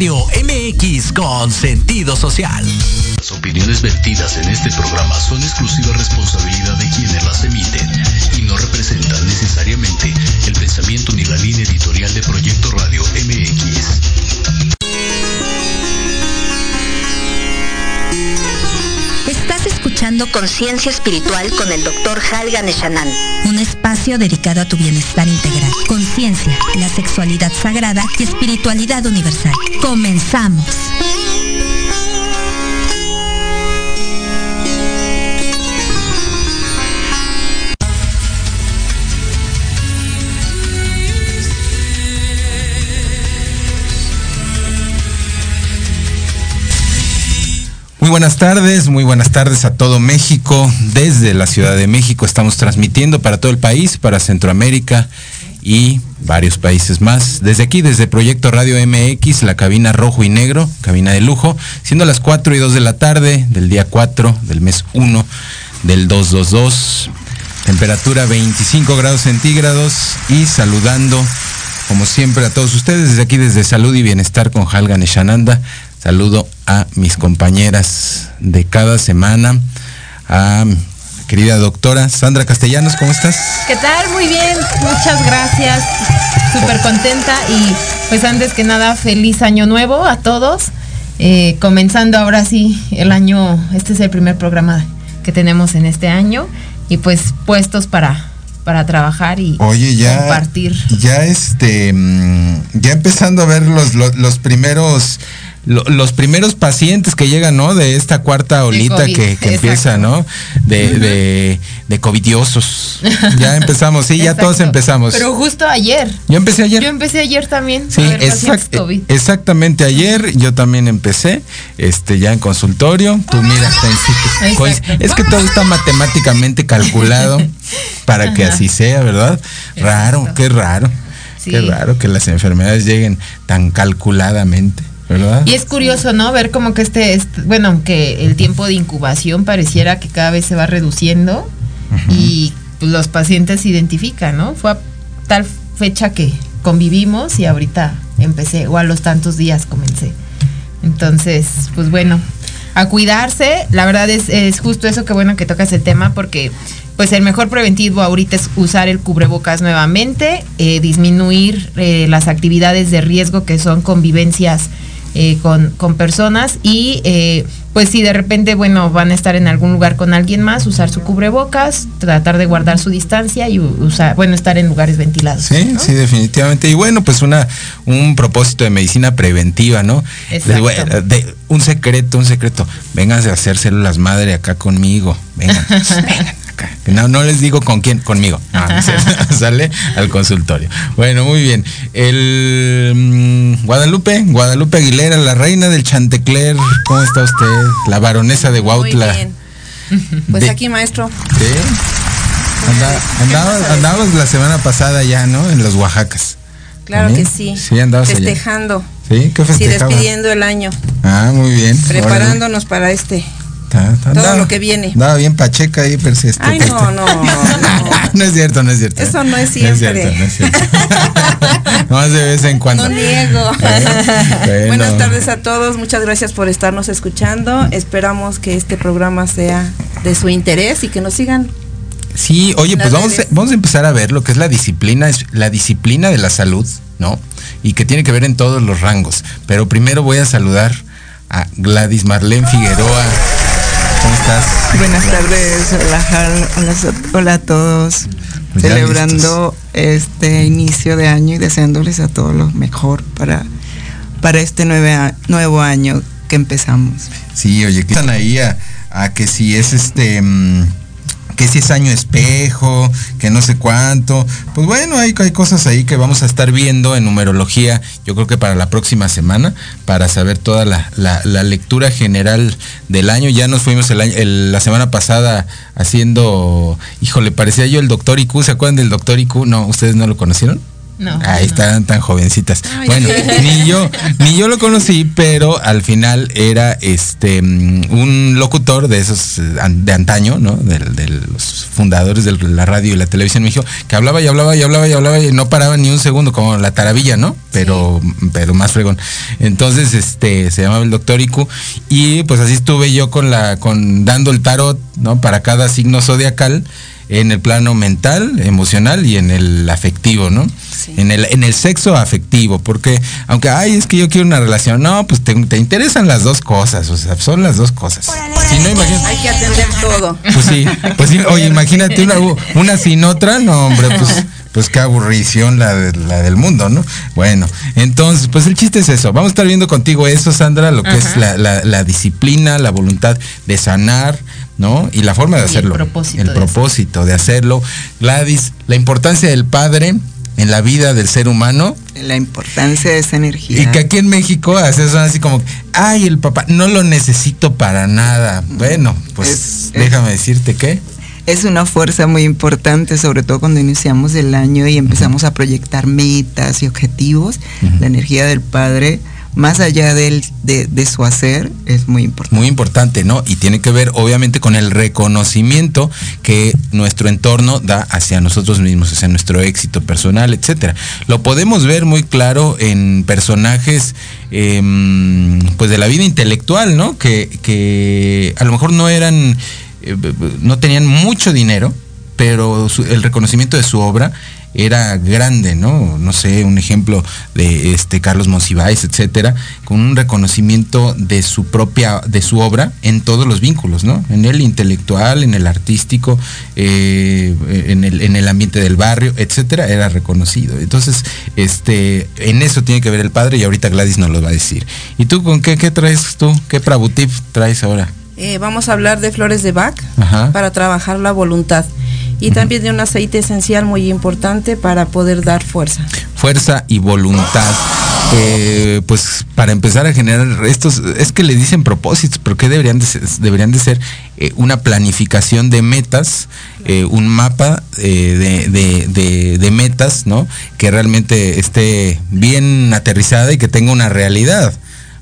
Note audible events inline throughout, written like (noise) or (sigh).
Radio MX con sentido social. Las opiniones vertidas en este programa son exclusiva responsabilidad de quienes las emiten y no representan necesariamente el pensamiento ni la línea editorial de Proyecto Radio MX. Estás escuchando Conciencia Espiritual con el Dr. Halgan Eshanan. Un espacio dedicado a tu bienestar integral, conciencia, la sexualidad sagrada y espiritualidad universal. Comenzamos. Muy buenas tardes, muy buenas tardes a todo México. Desde la Ciudad de México estamos transmitiendo para todo el país, para Centroamérica y varios países más. Desde aquí, desde Proyecto Radio MX, la cabina rojo y negro, cabina de lujo, siendo las 4 y 2 de la tarde del día 4 del mes 1 del 222. Temperatura 25 grados centígrados y saludando, como siempre, a todos ustedes desde aquí, desde Salud y Bienestar con Halgan Eshananda. Saludo a mis compañeras de cada semana, a querida doctora Sandra Castellanos, ¿cómo estás? ¿Qué tal? Muy bien, muchas gracias. Súper contenta y pues antes que nada, feliz año nuevo a todos. Eh, comenzando ahora sí el año, este es el primer programa que tenemos en este año y pues puestos para para trabajar y Oye, ya, compartir. Ya este, mm, ya empezando a ver los, los, los primeros lo, los primeros pacientes que llegan, ¿no? De esta cuarta olita COVID, que, que empieza, ¿no? De, uh -huh. de, de covidiosos. Ya (laughs) empezamos, sí, ya todos empezamos. Pero justo ayer. Yo empecé ayer. Yo empecé ayer también. Sí, exact, COVID. exactamente ayer yo también empecé, este, ya en consultorio. Tú mira, pues, es que todo está matemáticamente calculado (laughs) para Ajá. que así sea, ¿verdad? Exacto. Raro, qué raro. Sí. Qué raro que las enfermedades lleguen tan calculadamente. ¿Verdad? Y es curioso, ¿no? Ver como que este, este, bueno, aunque el tiempo de incubación pareciera que cada vez se va reduciendo uh -huh. y los pacientes se identifican, ¿no? Fue a tal fecha que convivimos y ahorita empecé, o a los tantos días comencé. Entonces, pues bueno, a cuidarse, la verdad es, es justo eso que bueno que tocas el tema porque pues el mejor preventivo ahorita es usar el cubrebocas nuevamente, eh, disminuir eh, las actividades de riesgo que son convivencias eh, con, con, personas y eh, pues si de repente, bueno, van a estar en algún lugar con alguien más, usar su cubrebocas, tratar de guardar su distancia y usar, bueno, estar en lugares ventilados. Sí, ¿no? sí, definitivamente. Y bueno, pues una un propósito de medicina preventiva, ¿no? De, de, un secreto, un secreto. Vengan a hacer células madre acá conmigo. Vengan, vengan. (laughs) No, no les digo con quién, conmigo. No, (laughs) sale al consultorio. Bueno, muy bien. El mmm, Guadalupe, Guadalupe Aguilera, la reina del Chantecler. ¿Cómo está usted? La baronesa de Huautla. Muy bien. (laughs) Pues de, aquí, maestro. ¿Sí? Andaba la semana pasada ya, ¿no? En los Oaxacas. Claro que sí. Sí, andabas Festejando. Allá. ¿Sí? ¿Qué festejabas? Sí, despidiendo el año. Ah, muy bien. Preparándonos Órale. para este Ta, ta, todo lo que viene. Andaba bien Pacheca ahí, pero este, Ay, no, no, no, (laughs) no. es cierto, no es cierto. Eso no es siempre. No es cierto, no es cierto. más de vez en cuando. No niego. (laughs) Bueno. Buenas tardes a todos, muchas gracias por estarnos escuchando. Esperamos que este programa sea de su interés y que nos sigan Sí, oye, pues vamos a, vamos a empezar a ver lo que es la disciplina, es la disciplina de la salud, ¿no? Y que tiene que ver en todos los rangos. Pero primero voy a saludar a Gladys Marlene Figueroa. Buenas tardes, hola, hola, hola a todos. Celebrando este inicio de año y deseándoles a todos lo mejor para, para este nueve, nuevo año que empezamos. Sí, oye, que están ahí a, a que si es este... Mmm, que si es año espejo, que no sé cuánto. Pues bueno, hay, hay, cosas ahí que vamos a estar viendo en numerología, yo creo que para la próxima semana, para saber toda la, la, lectura general del año. Ya nos fuimos el año, la semana pasada haciendo, híjole, parecía yo el doctor IQ, ¿se acuerdan del doctor IQ? No, ¿ustedes no lo conocieron? Ahí están tan jovencitas. bueno, ni yo, ni yo lo conocí, pero al final era este mm, un locutor de esos eh, de antaño, ¿no? De, los fundadores de la radio y la televisión me dijo que hablaba y hablaba y hablaba y hablaba y no paraba ni un segundo, como la taravilla, ¿no? Pero, pero más fregón. Entonces, este, se llamaba el doctor Iku, y pues así estuve yo con la, con dando el tarot, ¿no? Para cada signo zodiacal en el plano mental, emocional y en el afectivo, ¿no? En, el, en el sexo afectivo, porque aunque, ay, es que yo quiero una relación, no, pues te, interesan las dos cosas, o sea, son las dos cosas. Si no, imagínate. Hay que atender todo. Pues sí, pues sí, oye, imagínate una, una sin otra, no, hombre, pues pues qué aburrición la, la del mundo, ¿no? Bueno, entonces, pues el chiste es eso. Vamos a estar viendo contigo eso, Sandra, lo que es la, la, disciplina, la voluntad de sanar, ¿no? Y la forma de hacerlo. el propósito. El de propósito de hacerlo. Gladys, la importancia del padre en la vida del ser humano. La importancia de esa energía. Y que aquí en México haces así como, ay, el papá, no lo necesito para nada. Bueno, pues déjame decirte que es una fuerza muy importante, sobre todo cuando iniciamos el año y empezamos a proyectar metas y objetivos. La energía del Padre, más allá de, de, su hacer, es muy importante. Muy importante, ¿no? Y tiene que ver, obviamente, con el reconocimiento que nuestro entorno da hacia nosotros mismos, hacia nuestro éxito personal, etcétera. Lo podemos ver muy claro en personajes, em, pues, de la vida intelectual, ¿no? Que, que a lo mejor no eran eh, no tenían mucho dinero, pero el reconocimiento de su obra era grande, ¿no? No sé, un ejemplo de este Carlos Monsiváis, etcétera, con un reconocimiento de su propia, de su obra en todos los vínculos, ¿no? En el intelectual, en el artístico, eh, en, el, en el ambiente del barrio, etcétera, era reconocido. Entonces, este, en eso tiene que ver el padre y ahorita Gladys nos lo va a decir. ¿Y tú con qué, qué traes tú? ¿Qué Prabutip traes ahora? Eh, vamos a hablar de flores de Bach para trabajar la voluntad y también de un aceite esencial muy importante para poder dar fuerza. Fuerza y voluntad. Eh, pues para empezar a generar estos, es que le dicen propósitos, pero que deberían de ser, deberían de ser eh, una planificación de metas, un mapa de, de, metas, ¿no? Que realmente esté bien aterrizada y que tenga una realidad.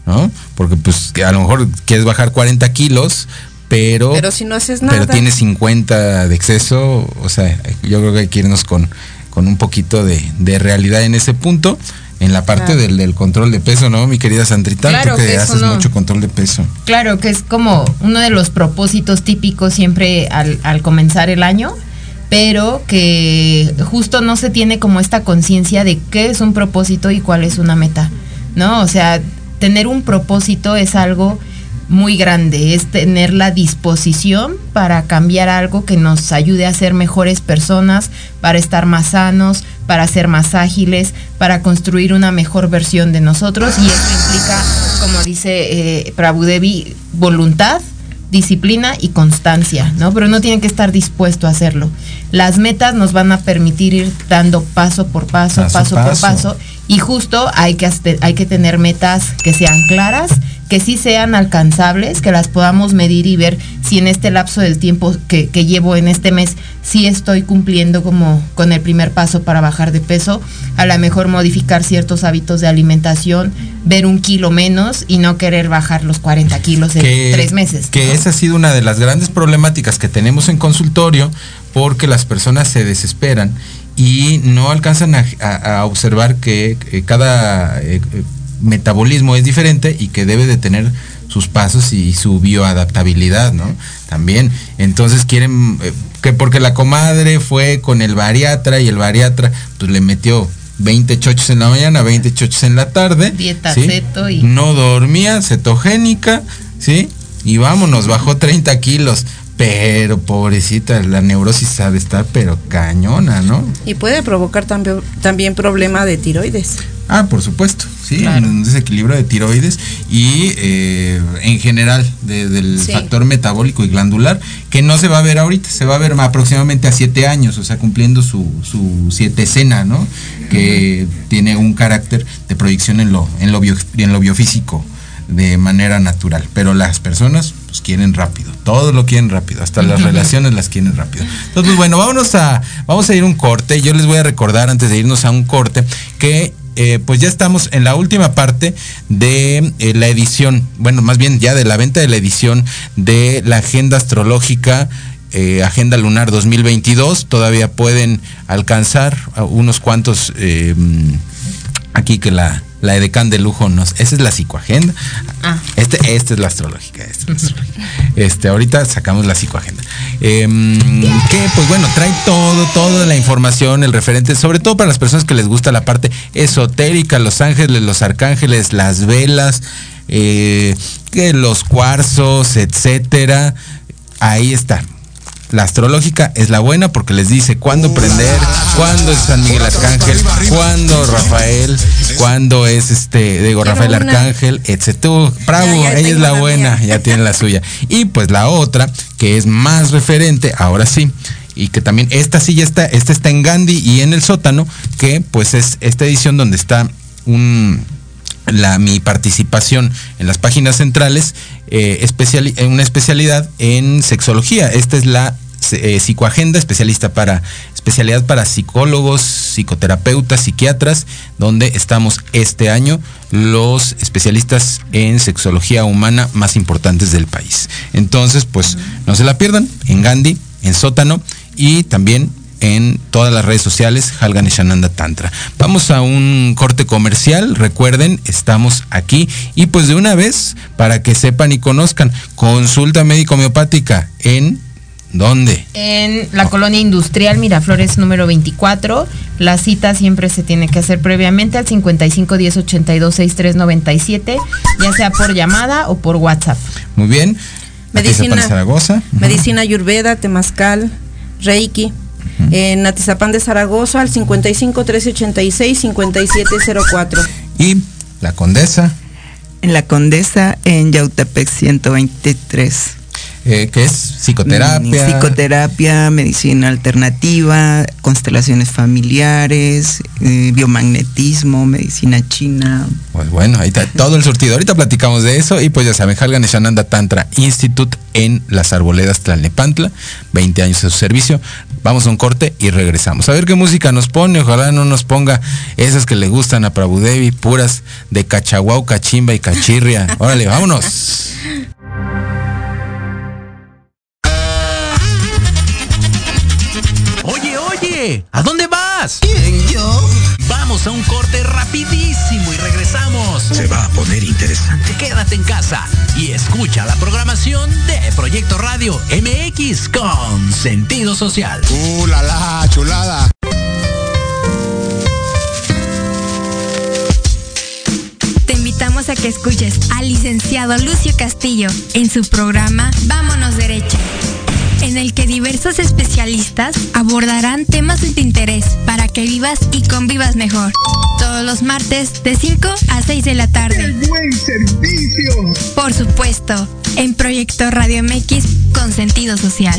¿no? Porque pues a lo mejor quieres bajar 40 kilos, pero... Pero si no haces nada. Pero tienes 50 de exceso, o sea, yo creo que hay que irnos con, con un poquito de, realidad en ese punto. En la parte del, control de peso, ¿no, mi querida Sandrita? Claro que, haces mucho control de peso. Claro, que es como uno de los propósitos típicos siempre al, al comenzar el año, pero que justo no se tiene como esta conciencia de qué es un propósito y cuál es una meta, ¿no? O sea, tener un propósito es algo muy grande, es tener la disposición para cambiar algo que nos ayude a ser mejores personas, para estar más sanos, para ser más ágiles, para construir una mejor versión de nosotros y eso implica, como dice eh, Prabhudevi, voluntad, disciplina y constancia, ¿no? Pero no tienen que estar dispuesto a hacerlo. Las metas nos van a permitir ir dando paso por paso, paso, por paso, y justo hay que, hay que tener metas que sean claras, que sí sean alcanzables, que las podamos medir y ver si en este lapso del tiempo que, que llevo en este mes, sí estoy cumpliendo como con el primer paso para bajar de peso, a lo mejor modificar ciertos hábitos de alimentación, ver un kilo menos y no querer bajar los 40 kilos en tres meses. Que esa ha sido una de las grandes problemáticas que tenemos en consultorio, porque las personas se desesperan y no alcanzan a, observar que cada eh, metabolismo es diferente y que debe de tener sus pasos y su bioadaptabilidad, ¿no? También. Entonces quieren eh, que porque la comadre fue con el bariatra y el bariatra pues le metió 20 chochos en la mañana, 20 chochos en la tarde. Dieta ceto y... No dormía, cetogénica, ¿sí? Y vámonos, bajó 30 kilos. Pero pobrecita, la neurosis ha de estar pero cañona, ¿no? Y puede provocar también, también problema de tiroides. Ah, por supuesto, sí, un desequilibrio de tiroides y eh, en general del factor metabólico y glandular, que no se va a ver ahorita, se va a ver aproximadamente a siete años, o sea, cumpliendo su, su siete escena, ¿no? Que tiene un carácter de proyección en lo, en lo, bio, en lo biofísico de manera natural. Pero las personas Los quieren rápido, todo lo quieren rápido, hasta las (laughs) relaciones las quieren rápido. Entonces, pues, bueno, vámonos a, vamos a ir a un corte. Yo les voy a recordar antes de irnos a un corte que eh, pues ya estamos en la última parte de eh, la edición, bueno, más bien ya de la venta de la edición de la agenda astrológica. Eh, agenda Lunar 2022 todavía pueden alcanzar unos cuantos aquí que la, la edecán de lujo nos. Esa es la psicoagenda. Ah. Este, esta es la astrológica. Este, ahorita sacamos la psicoagenda. Em, que pues bueno, trae todo, toda la información, el referente, sobre todo para las personas que les gusta la parte esotérica, los ángeles, los arcángeles, las velas, eh, que los cuarzos, etcétera. Ahí está la astrológica es la buena porque les dice cuándo prender, cuándo es San Miguel Arcángel, cuándo Rafael, cuándo es este, digo, Rafael Arcángel, etc. Bravo, ella es la buena, ya tiene la suya. Y pues la otra, que es más referente, ahora sí, y que también esta sí ya está, esta está en Gandhi y en el sótano, que pues es esta edición donde está un la, mi participación en las páginas centrales, eh, una especialidad en sexología. Esta es la eh, psicoagenda, especialista para, especialidad para psicólogos, psicoterapeutas, psiquiatras, donde estamos este año los especialistas en sexología humana más importantes del país. Entonces, pues no se la pierdan en Gandhi, en Sótano y también en todas las redes sociales, Halgan y Shananda Tantra. Vamos a un corte comercial, recuerden, estamos aquí y pues de una vez, para que sepan y conozcan, consulta médico homeopática en ¿Dónde? En la colonia industrial Miraflores número 24. La cita siempre se tiene que hacer previamente al 55 10 82 63 97, ya sea por llamada o por WhatsApp. Muy bien. Medicina, Zaragoza. Medicina Ayurveda, Temazcal, Reiki, en Atizapán de Zaragoza al 55 1386 5704. Y la Condesa. En la Condesa en Yautepec 123. Eh, que es psicoterapia. Psicoterapia, medicina alternativa, constelaciones familiares, eh, biomagnetismo, medicina china. Pues bueno, ahí está todo el surtido. Ahorita platicamos de eso y pues ya saben, Halgan Shananda Tantra Institute en las Arboledas Tlalnepantla, 20 años de su servicio. Vamos a un corte y regresamos. A ver qué música nos pone. Ojalá no nos ponga esas que le gustan a Prabhudevi, puras de cachaguau, cachimba y cachirria. Órale, vámonos. (laughs) ¿a dónde vas? ¿Quién, yo? Vamos a un corte rapidísimo y regresamos. Se va a poner interesante. Quédate en casa y escucha la programación de Proyecto Radio MX con sentido social. ¡Uh, la, la chulada! Te invitamos a que escuches al licenciado Lucio Castillo en su programa Vámonos Derecha en el que diversos especialistas abordarán temas de tu interés para que vivas y convivas mejor. Todos los martes de 5 a 6 de la tarde. ¡El buen servicio! Por supuesto, en Proyecto Radio MX con sentido social.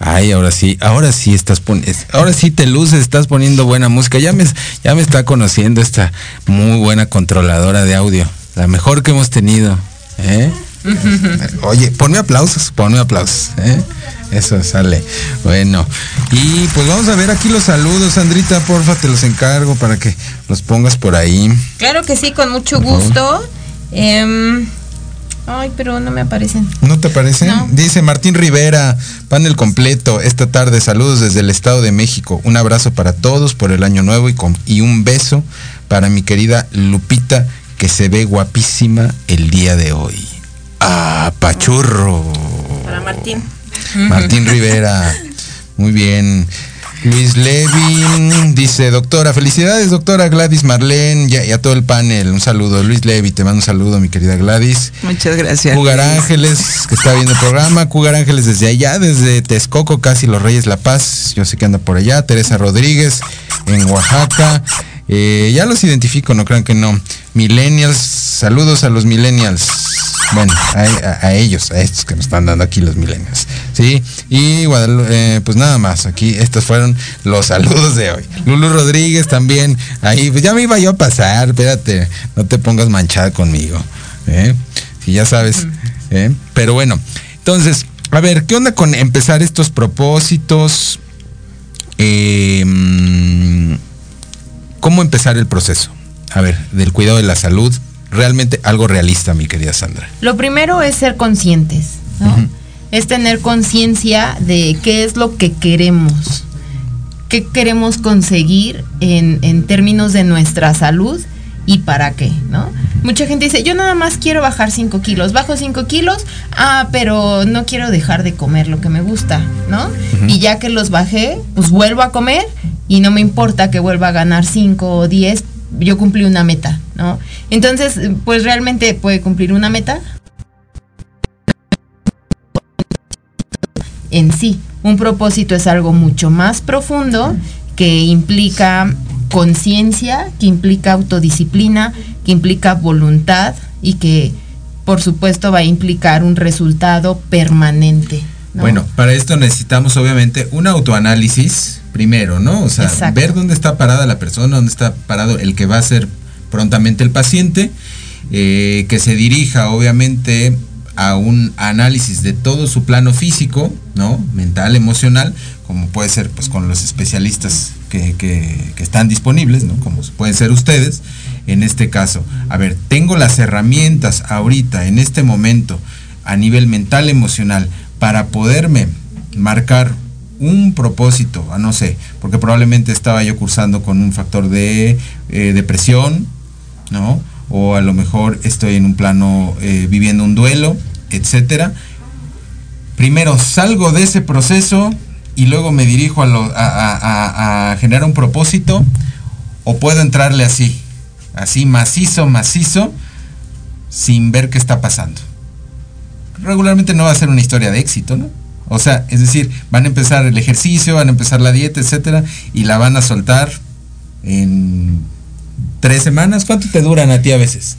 Ay, ahora sí, ahora sí estás poniendo, ahora sí te luces, estás poniendo buena música. Ya me, ya me está conociendo esta muy buena controladora de audio, la mejor que hemos tenido. ¿eh? (laughs) Oye, ponme aplausos, ponme aplausos. ¿eh? Eso sale. Bueno, y pues vamos a ver aquí los saludos, Sandrita, porfa, te los encargo para que los pongas por ahí. Claro que sí, con mucho gusto. Ay, pero no me aparecen. ¿No te aparecen? Dice Martín Rivera, panel completo, esta tarde, saludos desde el Estado de México. Un abrazo para todos por el año nuevo y, y un beso para mi querida Lupita, que se ve guapísima el día de hoy. Ah, pachurro. Para Martín. Martín Rivera. Muy bien. Luis Levin dice, doctora, felicidades, doctora Gladys Marlene y a, todo el panel. Un saludo. Luis Levy, te mando un saludo, mi querida Gladys. Muchas gracias. Cugar Ángeles, que está viendo el programa. Cugar Ángeles desde allá, desde Texcoco, casi Los Reyes La Paz. Yo sé que anda por allá. Teresa Rodríguez, en Oaxaca. Eh, ya los identifico, no crean que no. Millennials, saludos a los millennials. Bueno, a, ellos, a estos que nos están dando aquí los millennials. Sí, y eh, pues nada más, aquí estos fueron los (laughs) saludos de hoy. Lulu Rodríguez también, ahí, pues ya me iba yo a pasar, espérate, no te pongas manchada conmigo. ¿eh? Si ya sabes. ¿eh? Pero bueno, entonces, a ver, ¿qué onda con empezar estos propósitos? Em, ¿Cómo empezar el proceso? A ver, del cuidado de la salud, realmente algo realista, mi querida Sandra. Lo primero es ser conscientes, ¿no? Es tener conciencia de qué es lo que queremos, qué queremos conseguir en, en, términos de nuestra salud y para qué, ¿no? Mucha gente dice, yo nada más quiero bajar 5 kilos, bajo 5 kilos, ah, pero no quiero dejar de comer lo que me gusta, ¿no? Y ya que los bajé, pues vuelvo a comer y no me importa que vuelva a ganar 5 o 10 yo cumplí una meta, ¿no? Entonces, pues realmente puede cumplir una meta en sí. Un propósito es algo mucho más profundo que implica conciencia, que implica autodisciplina, que implica voluntad y que por supuesto va a implicar un resultado permanente. Bueno, para esto necesitamos obviamente un autoanálisis primero, ¿no? O sea, ver dónde está parada la persona, dónde está parado el que va a ser prontamente el paciente, eh, que se dirija obviamente a un análisis de todo su plano físico, ¿no? Mental, emocional, como puede ser pues con los especialistas que, que, están disponibles, ¿no? Como pueden ser ustedes en este caso. A ver, tengo las herramientas ahorita, en este momento, a nivel mental, emocional, para poderme marcar un propósito, no sé, porque probablemente estaba yo cursando con un factor de eh, depresión, ¿no? O a lo mejor estoy en un plano eh, viviendo un duelo, etcétera. Primero salgo de ese proceso y luego me dirijo a, generar un propósito, o puedo entrarle así, así macizo, macizo, sin ver qué está pasando regularmente no va a ser una historia de éxito, ¿no? O sea, es decir, van a empezar el ejercicio, van a empezar la dieta, etcétera, y la van a soltar en tres semanas. ¿Cuánto te duran a ti a veces?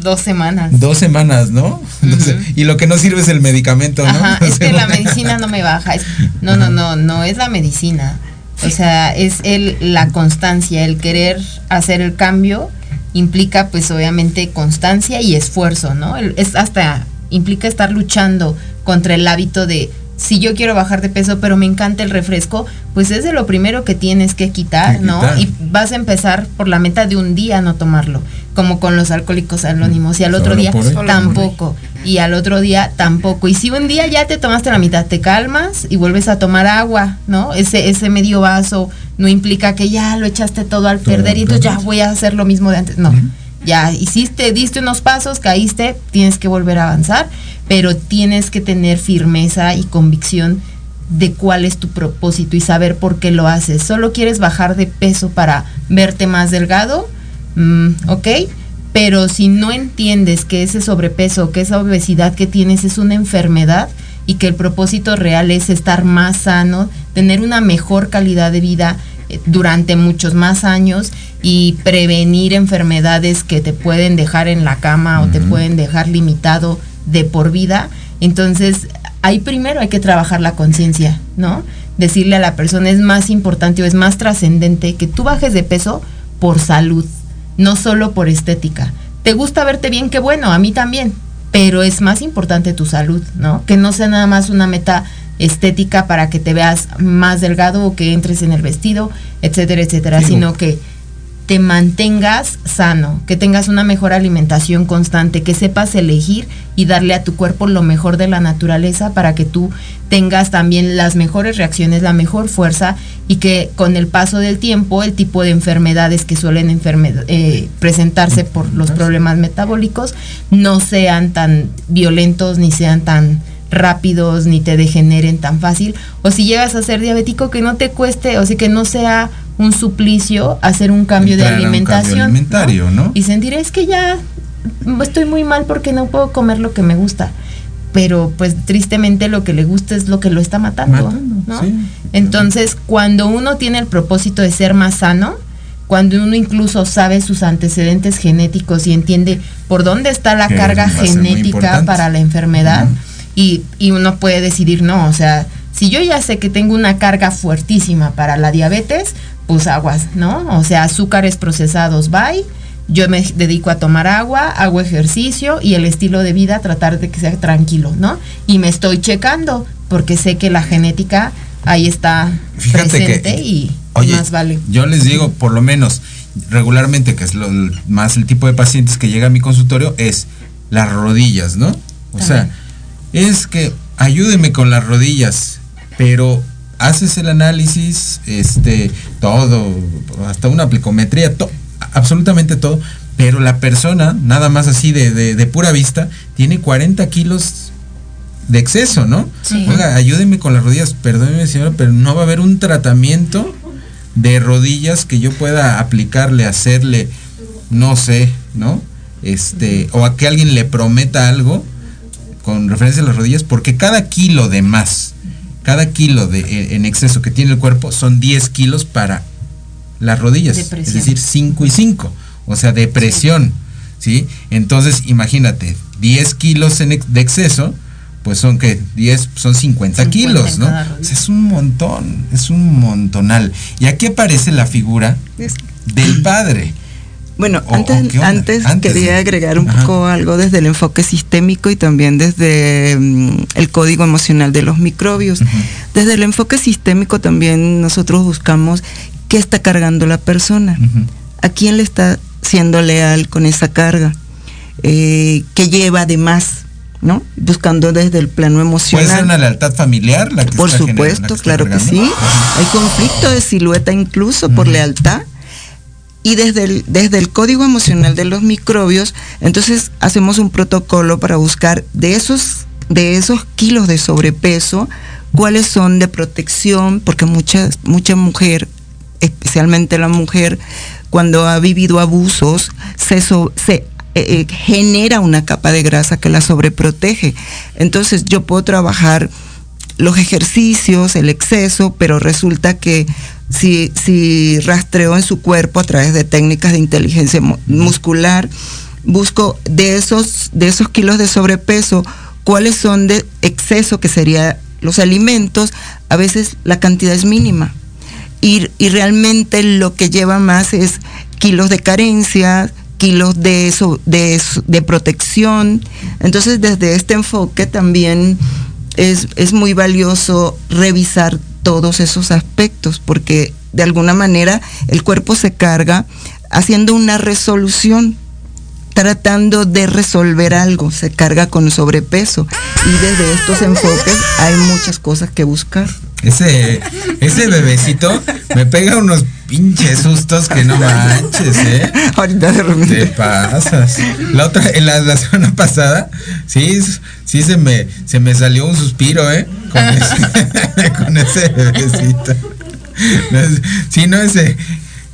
Dos semanas. Dos semanas, ¿no? y lo que no sirve es el medicamento, ¿no? Ajá, (laughs) es que la medicina no me baja. no, no, no, no es la medicina. O sea, es el, la constancia, el querer hacer el cambio implica pues obviamente constancia y esfuerzo, ¿no? es hasta implica estar luchando contra el hábito de si yo quiero bajar de peso, pero me encanta el refresco, pues es de lo primero que tienes que quitar, ¿no? Y vas a empezar por la meta de un día no tomarlo, como con los alcohólicos anónimos, y al otro día tampoco, y al otro día tampoco. Y si un día ya te tomaste la mitad, te calmas y vuelves a tomar agua, ¿no? Ese, ese medio vaso no implica que ya lo echaste todo al perder y entonces ya voy a hacer lo mismo de antes. No, ya hiciste, diste unos pasos, caíste, tienes que volver a avanzar pero tienes que tener firmeza y convicción de cuál es tu propósito y saber por qué lo haces. Solo quieres bajar de peso para verte más delgado, mm, ok, pero si no entiendes que ese sobrepeso, que esa obesidad que tienes es una enfermedad y que el propósito real es estar más sano, tener una mejor calidad de vida durante muchos más años y prevenir enfermedades que te pueden dejar en la cama o te pueden dejar limitado de por vida. Entonces, ahí primero hay que trabajar la conciencia, ¿no? Decirle a la persona es más importante o es más trascendente que tú bajes de peso por salud, no solo por estética. ¿Te gusta verte bien? Qué bueno, a mí también, pero es más importante tu salud, ¿no? Que no sea nada más una meta estética para que te veas más delgado o que entres en el vestido, etcétera, etcétera, sino que te mantengas sano, que tengas una mejor alimentación constante, que sepas elegir y darle a tu cuerpo lo mejor de la naturaleza para que tú tengas también las mejores reacciones, la mejor fuerza y que con el paso del tiempo el tipo de enfermedades que suelen eh, presentarse por los problemas metabólicos no sean tan violentos ni sean tan rápidos ni te degeneren tan fácil o si llegas a ser diabético que no te cueste o sea que no sea un suplicio hacer un cambio de alimentación. alimentario, ¿no? Y sentir es que ya estoy muy mal porque no puedo comer lo que me gusta. Pero pues tristemente lo que le gusta es lo que lo está matando, ¿no? Entonces, cuando uno tiene el propósito de ser más sano, cuando uno incluso sabe sus antecedentes genéticos y entiende por dónde está la carga genética para la enfermedad, y, y uno puede decidir, no, o sea, si yo ya sé que tengo una carga fuertísima para la diabetes, pues aguas, ¿no? O sea, azúcares procesados, bye. Yo me dedico a tomar agua, hago ejercicio y el estilo de vida tratar de que sea tranquilo, ¿no? Y me estoy checando porque sé que la genética ahí está presente y más vale. Yo les digo, por lo menos regularmente, que es lo más el tipo de pacientes que llega a mi consultorio, es las rodillas, ¿no? O sea, es que ayúdeme con las rodillas, pero haces el análisis, este, todo, hasta una aplicometría, absolutamente todo, pero la persona, nada más así de, de, pura vista, tiene 40 kilos de exceso, ¿no? Oiga, ayúdeme con las rodillas, perdóneme señora, pero no va a haber un tratamiento de rodillas que yo pueda aplicarle, hacerle, no sé, ¿no? Este, o a que alguien le prometa algo con referencia a las rodillas, porque cada kilo de más cada kilo de, eh, en exceso que tiene el cuerpo son 10 kilos para las rodillas. Es decir, 5 y 5. O sea, de presión. Sí. Entonces, imagínate, 10 kilos de exceso, pues son que 10, son 50, kilos, ¿no? es un montón, es un montonal. Y aquí aparece la figura del padre. Bueno, antes, antes, quería agregar un poco algo desde el enfoque sistémico y también desde mm, el código emocional de los microbios. Desde el enfoque sistémico también nosotros buscamos qué está cargando la persona, a quién le está siendo leal con esa carga, eh, qué lleva además. ¿no? Buscando desde el plano emocional. ¿Puede ser una lealtad familiar la que Por supuesto, claro que sí. Hay conflicto de silueta incluso por lealtad y desde el, desde el código emocional de los microbios, entonces hacemos un protocolo para buscar de esos, de esos kilos de sobrepeso, cuáles son de protección, porque mucha, mucha mujer, especialmente la mujer, cuando ha vivido abusos, se, se eh, eh, genera una capa de grasa que la sobreprotege. Entonces yo puedo trabajar los ejercicios, el exceso, pero resulta que si, si rastreo en su cuerpo a través de técnicas de inteligencia muscular, busco de esos, de esos kilos de sobrepeso, cuáles son de exceso, que serían los alimentos, a veces la cantidad es mínima. Y, y realmente lo que lleva más es kilos de carencia, kilos de, de, de protección. Entonces, desde este enfoque también es, es muy valioso revisar todos esos aspectos porque de alguna manera el cuerpo se carga haciendo una resolución tratando de resolver algo, se carga con sobrepeso. Y desde estos enfoques hay muchas cosas que buscar. Ese, ese bebecito me pega unos pinches sustos que no manches, ¿eh? (laughs) Ahorita de repente. Te pasas. La otra, en la, la semana pasada, sí, sí se me, se me salió un suspiro, ¿eh? Con (laughs) ese, (laughs) con ese bebecito. Sí, no, ese,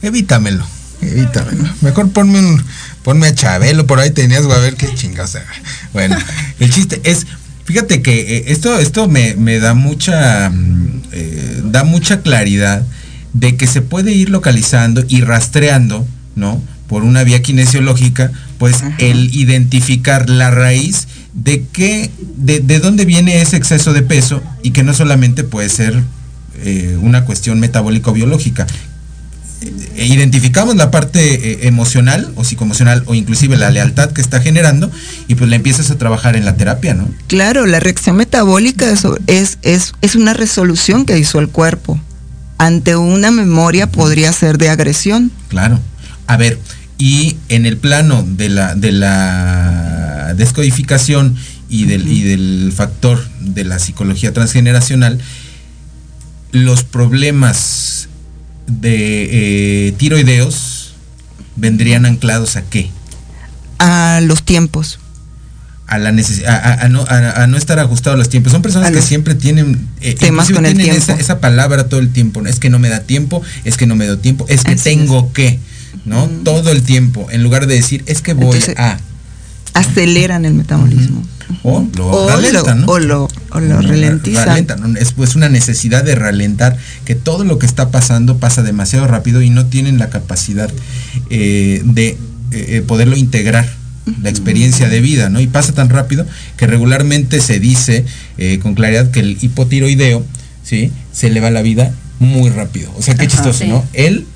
evítamelo, evítamelo. Mejor ponme un, ponme a Chabelo, por ahí tenías, a ver qué chingados. Bueno, el chiste es, fíjate que eh, esto, esto me, me da mucha, mm, eh, da mucha claridad de que se puede ir localizando y rastreando, ¿no? Por una vía kinesiológica, pues el identificar la raíz de qué, de, de, dónde viene ese exceso de peso y que no solamente puede ser eh, una cuestión metabólico-biológica, eh, identificamos la parte eh, emocional o psicoemocional o inclusive la lealtad que está generando y pues le empiezas a trabajar en la terapia, ¿no? Claro, la reacción metabólica es, es, es, es una resolución que hizo el cuerpo. Ante una memoria podría ser de agresión. Claro. A ver, y en el plano de la, de la descodificación y del, y del factor de la psicología transgeneracional, los problemas de eh, tiroideos vendrían anclados a qué? A los tiempos. A, la a, a, a, no, a, no, estar ajustado a los tiempos. Son personas que siempre tienen eh, temas con tienen el tiempo. Esa, esa, palabra todo el tiempo. ¿no? Es que no me da tiempo, es que no me doy tiempo, es que Así tengo es. que, ¿no? Mm. Todo el tiempo. En lugar de decir, es que voy Entonces, a. Aceleran el metabolismo. O lo o ralenta, lo, ¿no? o lo, o lo ralentizan. Ralenta, ¿no? Es pues una necesidad de ralentar, que todo lo que está pasando pasa demasiado rápido y no tienen la capacidad eh, de eh, poderlo integrar la experiencia de vida, ¿no? Y pasa tan rápido que regularmente se dice eh, con claridad que el hipotiroideo, ¿sí? Se le va la vida muy rápido. O sea, qué Ajá, chistoso, sí. ¿no? Él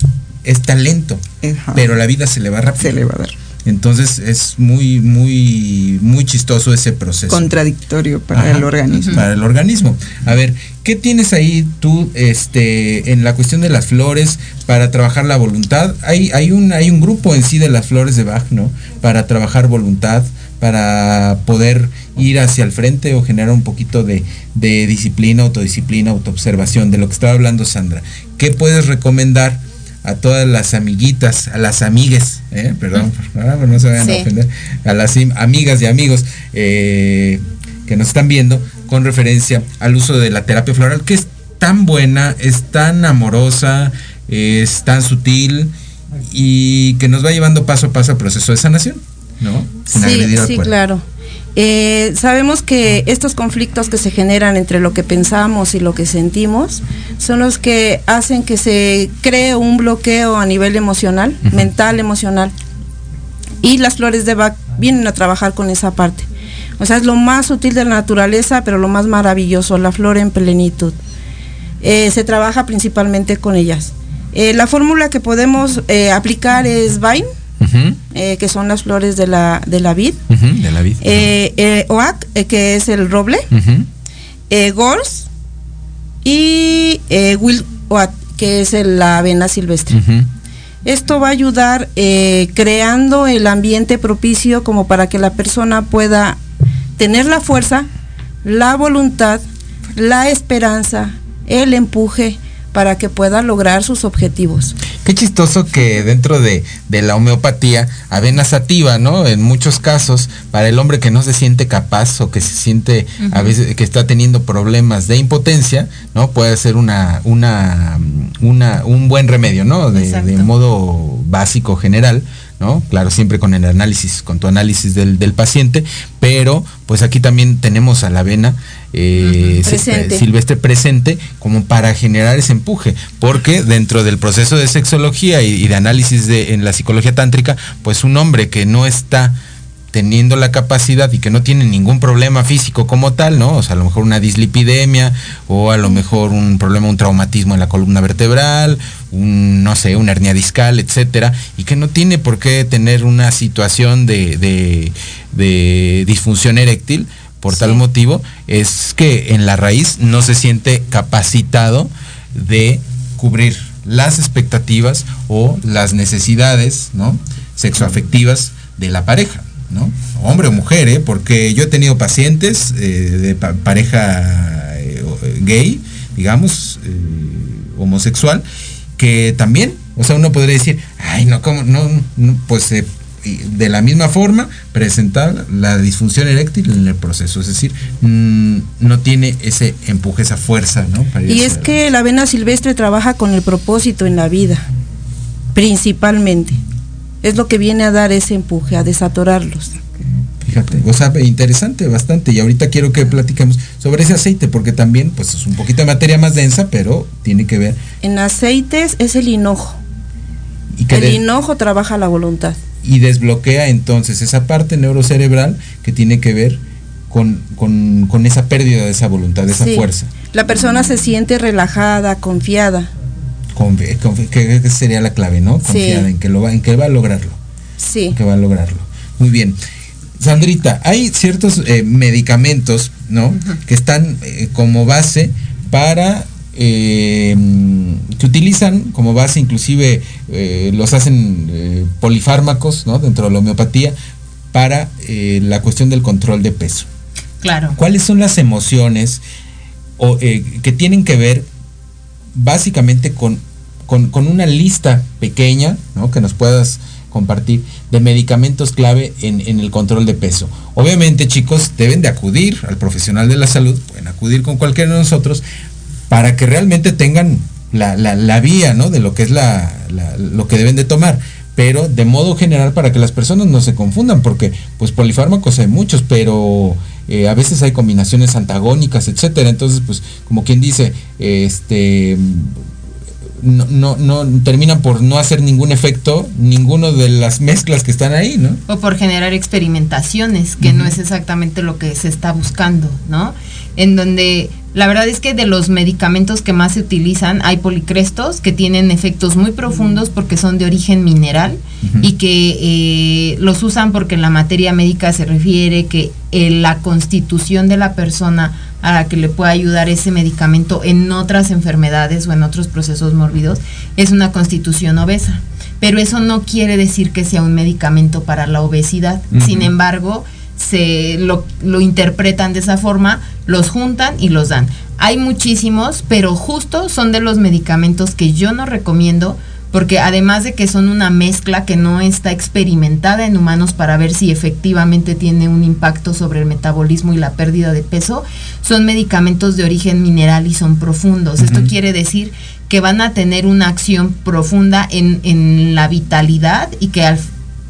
está lento, Ajá. pero la vida se le va rápido. Se le va a dar. Entonces es muy, muy, muy chistoso ese proceso. Contradictorio para Ajá, el organismo. Para el organismo. A ver, ¿qué tienes ahí tú este, en la cuestión de las flores para trabajar la voluntad? Hay, hay, un, hay un grupo en sí de las flores de Bach, ¿no? Para trabajar voluntad, para poder ir hacia el frente o generar un poquito de, de disciplina, autodisciplina, autoobservación, de lo que estaba hablando Sandra. ¿Qué puedes recomendar? A todas las amiguitas, a las amigues, ¿eh? perdón, ah, no se vayan sí. a ofender, a las amigas y amigos eh, que nos están viendo con referencia al uso de la terapia floral, que es tan buena, es tan amorosa, es tan sutil y que nos va llevando paso a paso al proceso de sanación, ¿no? Sin sí, sí, claro. Eh, sabemos que estos conflictos que se generan entre lo que pensamos y lo que sentimos son los que hacen que se cree un bloqueo a nivel emocional, uh -huh. mental, emocional. Y las flores de Bach vienen a trabajar con esa parte. O sea, es lo más sutil de la naturaleza, pero lo más maravilloso, la flor en plenitud. Eh, se trabaja principalmente con ellas. Eh, la fórmula que podemos aplicar es Vine, Uh -huh. eh, que son las flores de la, de la vid. Uh -huh, de la vid. Eh, eh, oak, que es el roble. Gors y will oat, que es el, la avena silvestre. Esto va a ayudar creando el ambiente propicio como para que la persona pueda tener la fuerza, la voluntad, la esperanza, el empuje, para que pueda lograr sus objetivos. Qué chistoso que dentro de, de, la homeopatía, avena sativa, ¿no? En muchos casos, para el hombre que no se siente capaz o que se siente uh -huh. a veces que está teniendo problemas de impotencia, ¿no? Puede ser una, una, una un buen remedio, ¿no? De, de, modo básico, general. ¿No? Claro, siempre con el análisis, con tu análisis del, del paciente, pero pues aquí también tenemos a la avena eh, presente. silvestre presente como para generar ese empuje, porque dentro del proceso de sexología y, y de análisis de, en la psicología tántrica, pues un hombre que no está teniendo la capacidad y que no tiene ningún problema físico como tal, ¿no? O sea, a lo mejor una dislipidemia o a lo mejor un problema, un traumatismo en la columna vertebral, un, no sé, una hernia discal, etcétera, y que no tiene por qué tener una situación de, de, de disfunción eréctil, por tal motivo, es que en la raíz no se siente capacitado de cubrir las expectativas o las necesidades ¿no? sexoafectivas de la pareja, ¿no? Hombre o mujer, ¿eh? porque yo he tenido pacientes eh, de pareja eh, gay, digamos, homosexual, que también, o sea, uno podría decir, ay, no, ¿cómo? No, pues de la misma forma presentar la disfunción eréctil en el proceso, es decir, mm, no tiene ese empuje, esa fuerza, ¿no? y es que la vena silvestre trabaja con el propósito en la vida, principalmente. Es lo que viene a dar ese empuje, a desatorarlos. Fíjate, o sea, interesante bastante. Y ahorita quiero que platiquemos sobre ese aceite, porque también, pues es un poquito de materia más densa, pero tiene que ver. En aceites es el hinojo. ¿Y el hinojo trabaja la voluntad y desbloquea entonces esa parte neurocerebral que tiene que ver con, esa pérdida de esa voluntad, de esa fuerza. La persona se siente relajada, confiada. Que, sería la clave, ¿no? Confiada en, que lo va, en que va a lograrlo. Sí. Que va a lograrlo. Muy bien. Sandrita, hay ciertos eh, medicamentos, ¿no? Que están eh, como base para eh, que utilizan como base, inclusive los hacen polifármacos ¿no? dentro de la homeopatía para la cuestión del control de peso. Claro. ¿Cuáles son las emociones que tienen que ver básicamente con, con, una lista pequeña ¿no? que nos puedas compartir de medicamentos clave en, en, el control de peso. Obviamente, chicos, deben de acudir al profesional de la salud, pueden acudir con cualquiera de nosotros, para que realmente tengan la, vía, ¿no? De lo que es la, lo que deben de tomar. Pero de modo general para que las personas no se confundan, porque pues polifármacos hay muchos, pero eh, a veces hay combinaciones antagónicas, etcétera. Entonces, pues, como quien dice, este no, no, no, terminan por no hacer ningún efecto ninguno de las mezclas que están ahí, ¿no? O por generar experimentaciones, que no es exactamente lo que se está buscando, ¿no? En donde la verdad es que de los medicamentos que más se utilizan hay policrestos que tienen efectos muy profundos porque son de origen mineral y que eh, los usan porque en la materia médica se refiere que eh, la constitución de la persona a la que le puede ayudar ese medicamento en otras enfermedades o en otros procesos mórbidos es una constitución obesa. Pero eso no quiere decir que sea un medicamento para la obesidad. Sin embargo, se lo, lo, interpretan de esa forma, los juntan y los dan. Hay muchísimos, pero justo son de los medicamentos que yo no recomiendo porque además de que son una mezcla que no está experimentada en humanos para ver si efectivamente tiene un impacto sobre el metabolismo y la pérdida de peso, son medicamentos de origen mineral y son profundos. Esto quiere decir que van a tener una acción profunda en, en la vitalidad y que al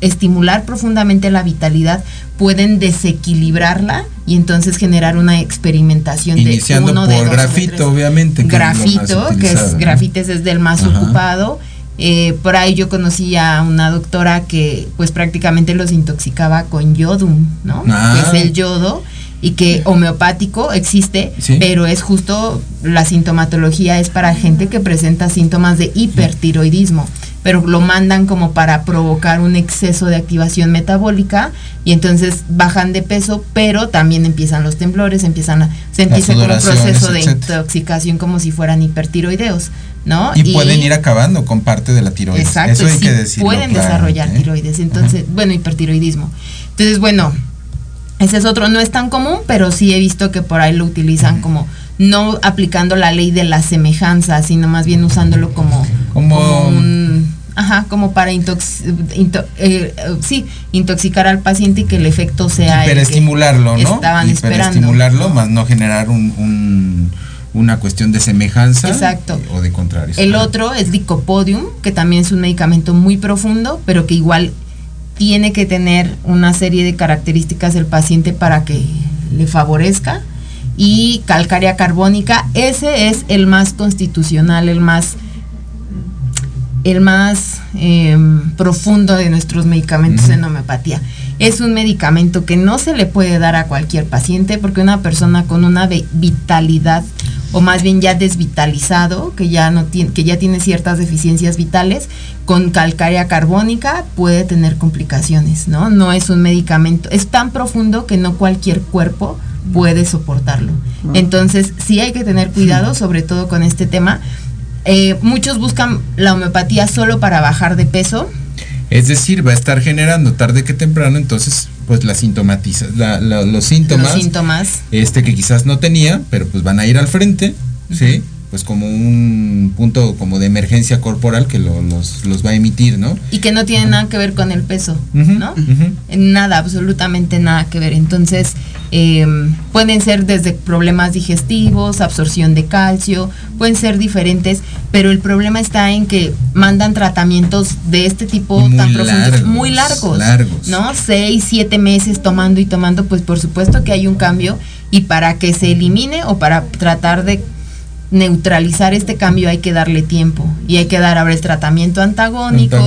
estimular profundamente la vitalidad pueden desequilibrarla y entonces generar una experimentación de uno por de grafito, obviamente. grafito, que es grafites es del más ocupado eh, por ahí yo conocí a una doctora que pues prácticamente los intoxicaba con yodum, ¿no? Ah. Que es el yodo y que homeopático existe, pero es justo la sintomatología es para gente que presenta síntomas de hipertiroidismo, pero lo mandan como para provocar un exceso de activación metabólica y entonces bajan de peso, pero también empiezan los temblores, empiezan a, se empieza con un proceso de intoxicación como si fueran hipertiroideos. ¿no? Y, pueden ir acabando con parte de la tiroides. Exacto, Eso hay que decirlo pueden desarrollar ¿eh? tiroides, entonces, bueno, hipertiroidismo. Entonces, bueno, ese es otro, no es tan común, pero sí he visto que por ahí lo utilizan como no aplicando la ley de la semejanza, sino más bien usándolo como, como, un, ajá, como para intox, eh, sí, intoxicar al paciente y que el efecto sea estimularlo, ¿no? Estaban estimularlo, más no generar un una cuestión de semejanza Exacto. o de contrario. El otro es Dicopodium, que también es un medicamento muy profundo, pero que igual tiene que tener una serie de características del paciente para que le favorezca. Y calcárea carbónica, ese es el más constitucional, el más el más em, profundo de nuestros medicamentos en homeopatía. Es un medicamento que no se le puede dar a cualquier paciente porque una persona con una vitalidad o más bien ya desvitalizado, que ya no tiene, que ya tiene ciertas deficiencias vitales, con calcárea carbónica puede tener complicaciones, ¿no? No es un medicamento, es tan profundo que no cualquier cuerpo puede soportarlo. Entonces, sí hay que tener cuidado, sobre todo con este tema. Eh, muchos buscan la homeopatía solo para bajar de peso. Es decir, va a estar generando tarde que temprano, entonces, pues la sintomatiza, los síntomas. Los síntomas. Este que quizás no tenía, pero pues van a ir al frente, ¿sí? Pues como un punto como de emergencia corporal que los, los, va a emitir, ¿no? Y que no tiene nada que ver con el peso, ¿no? Nada, absolutamente nada que ver. Entonces, em, pueden ser desde problemas digestivos, absorción de calcio, pueden ser diferentes, pero el problema está en que mandan tratamientos de este tipo tan profundos, muy largos, largos, ¿no? Seis, siete meses tomando y tomando, pues por supuesto que hay un cambio y para que se elimine o para tratar de neutralizar este cambio hay que darle tiempo y hay que dar ahora el tratamiento antagónico,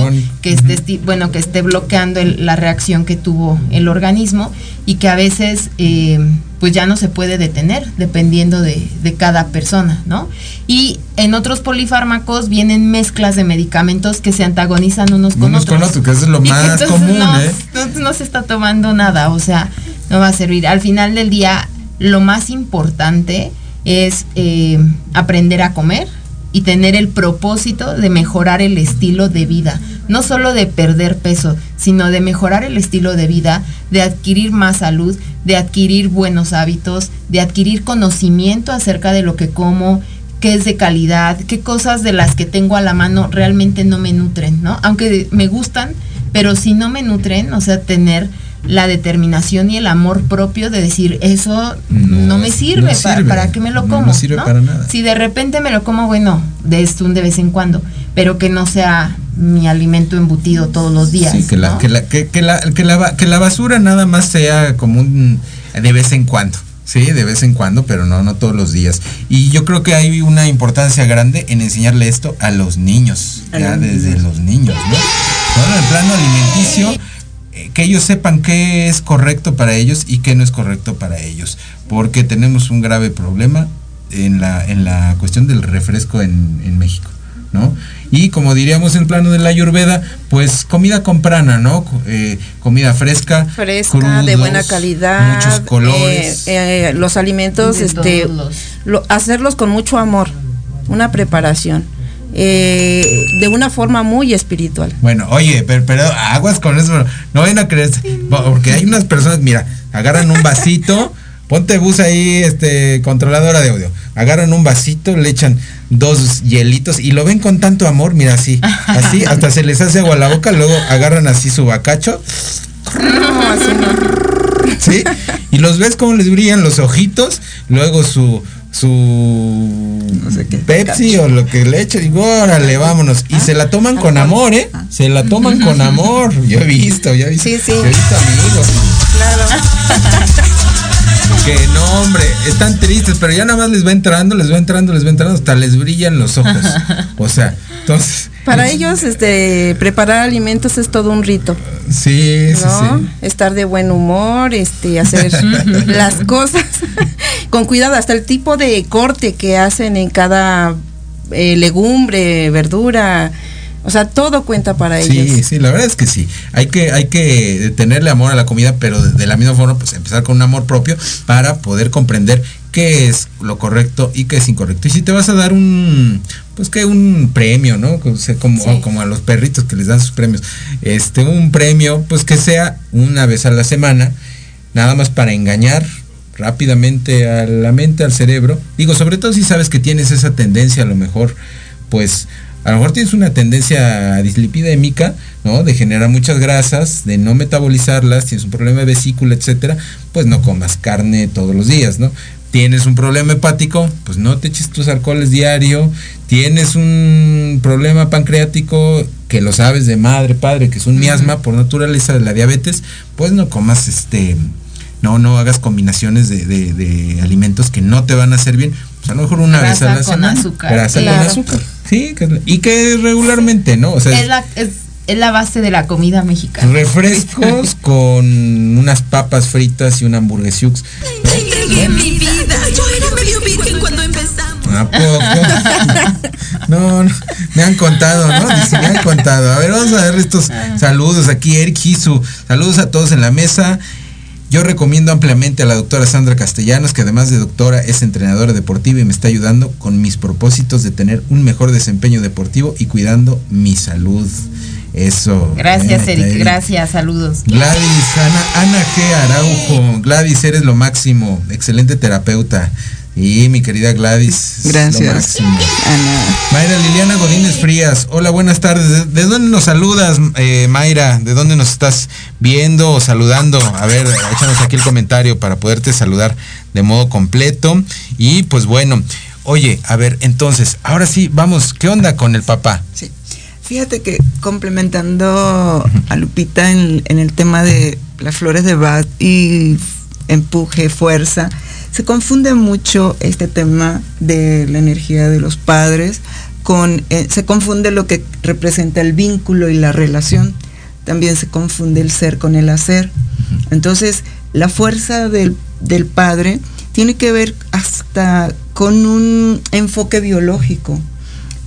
que esté bueno que esté bloqueando la reacción que tuvo el organismo y que a veces eh, pues ya no se puede detener dependiendo de, cada persona, ¿no? Y en otros polifármacos vienen mezclas de medicamentos que se antagonizan unos con otros. Con que es lo (laughs) más común, no, ¿eh? no se está tomando nada, o sea, no va a servir. Al final del día, lo más importante es eh, aprender a comer y tener el propósito de mejorar el estilo de vida, no solo de perder peso, sino de mejorar el estilo de vida, de adquirir más salud, de adquirir buenos hábitos, de adquirir conocimiento acerca de lo que como, qué es de calidad, qué cosas de las que tengo a la mano realmente no me nutren, ¿no? Aunque me gustan, pero si no me nutren, o sea, tener la determinación y el amor propio de decir, eso no, me sirve, Para, qué me lo como? No, sirve para nada. Si de repente me lo como, bueno, de esto un de vez en cuando, pero que no sea mi alimento embutido todos los días. Sí, que, la, que, la, que, la, que, la, que la basura nada más sea como un de vez en cuando. Sí, de vez en cuando, pero no, no todos los días. Y yo creo que hay una importancia grande en enseñarle esto a los niños, ya desde los niños, ¿no? en el plano alimenticio, que ellos sepan qué es correcto para ellos y qué no es correcto para ellos, porque tenemos un grave problema en la, en la cuestión del refresco en, México, ¿no? Y como diríamos en el plano de la ayurveda, pues comida comprana, ¿no? Eh, comida fresca, fresca, de buena calidad, muchos colores, eh, eh, los alimentos, este, hacerlos con mucho amor, una preparación eh, de una forma muy espiritual. Bueno, oye, pero, aguas con eso, no vayan a creer, porque hay unas personas, mira, agarran un vasito, (laughs) ponte bus ahí, este, controladora de audio, agarran un vasito, le echan dos hielitos y lo ven con tanto amor, mira así, así, (laughs) hasta se les hace agua a la boca, luego agarran así su bacacho. No, así no. ¿Sí? Y los ves como les brillan los ojitos, luego su su no sé qué, Pepsi o lo que le eche, digo, órale, vámonos. Y se la toman con amor, ¿eh? Se la toman con amor. Yo he visto, yo he visto, sí, sí. Yo he visto amigos. Claro. que no, hombre, están tristes, pero ya nada más les va entrando, les va entrando, les va entrando, hasta les brillan los ojos. O sea, entonces. Para ellos, este, preparar alimentos es todo un rito. Sí, sí, sí. Estar de buen humor, este, hacer (laughs) las cosas (laughs) con cuidado, hasta el tipo de corte que hacen en cada eh, legumbre, verdura. O sea, todo cuenta para ellos. Sí, sí, la verdad es que sí. Hay que, hay que tenerle amor a la comida, pero de la misma forma, pues empezar con un amor propio para poder comprender qué es lo correcto y qué es incorrecto. Y si te vas a dar un, pues que un premio, ¿no? Como, como a los perritos que les dan sus premios. Este, un premio, pues que sea una vez a la semana, nada más para engañar rápidamente a la mente, al cerebro. Digo, sobre todo si sabes que tienes esa tendencia, a lo mejor, pues a lo mejor tienes una tendencia dislipidémica, ¿no? De generar muchas grasas, de no metabolizarlas, tienes un problema de vesícula, etcétera, pues no comas carne todos los días, ¿no? Tienes un problema hepático, pues no te eches tus alcoholes diario, tienes un problema pancreático, que lo sabes de madre, padre, que es un miasma por naturaleza de la diabetes, pues no comas este, no, no hagas combinaciones de, alimentos que no te van a hacer bien, pues a lo mejor una vez a la semana. Azúcar. con azúcar. Sí, y que regularmente, ¿no? O sea, es, es la base de la comida mexicana. Refrescos (laughs) con unas papas fritas y un hamburguesiux. mi ¿A poco? No, no, me han contado, ¿no? Dice, me han contado. A ver, vamos a ver estos saludos aquí, Eric Hisu. Saludos a todos en la mesa. Yo recomiendo ampliamente a la doctora Sandra Castellanos, que además de doctora es entrenadora deportiva y me está ayudando con mis propósitos de tener un mejor desempeño deportivo y cuidando mi salud. Eso. Gracias, Eric. Gracias, saludos. Gladys, Ana, Ana G. Araujo. Gladys, eres lo máximo. Excelente terapeuta. Y mi querida Gladys. Gracias. Ana. Mayra Liliana Godínez Frías. Hola, buenas tardes. ¿De, dónde nos saludas, eh, Mayra? ¿De dónde nos estás viendo o saludando? A ver, échanos aquí el comentario para poderte saludar de modo completo. Y pues bueno, oye, a ver, entonces, ahora sí, vamos, ¿qué onda con el papá? Sí. Fíjate que complementando a Lupita en, en el tema de las flores de Bach y empuje, fuerza, se confunde mucho este tema de la energía de los padres con, eh, se confunde lo que representa el vínculo y la relación. También se confunde el ser con el hacer. Entonces, la fuerza del, del padre tiene que ver hasta con un enfoque biológico.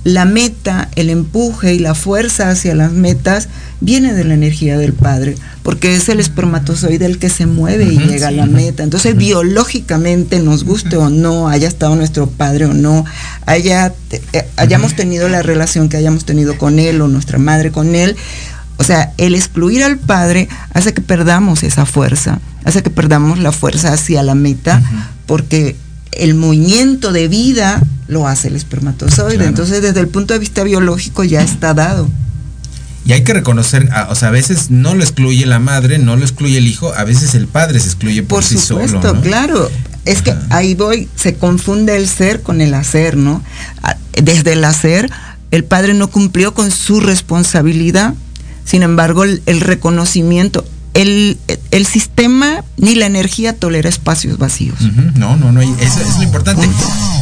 La meta, el empuje y la fuerza hacia las metas viene de la energía del padre, porque es el espermatozoide el que se mueve y llega a la meta. Entonces, biológicamente, nos guste o no, haya estado nuestro padre o no, haya, eh, hayamos tenido la relación que hayamos tenido con él o nuestra madre con él, o sea, el excluir al padre hace que perdamos esa fuerza, hace que perdamos la fuerza hacia la meta, porque el movimiento de vida lo hace el espermatozoide. Entonces, desde el punto de vista biológico ya está dado. Y hay que reconocer, o sea, a veces no lo excluye la madre, no lo excluye el hijo, a veces el padre se excluye por, sí supuesto, solo. claro. Es que ahí voy, se confunde el ser con el hacer, ¿no? Desde el hacer, el padre no cumplió con su responsabilidad, sin embargo, el, el reconocimiento, el, el, sistema ni la energía tolera espacios vacíos. Uh -huh. No, no, no, eso es lo importante.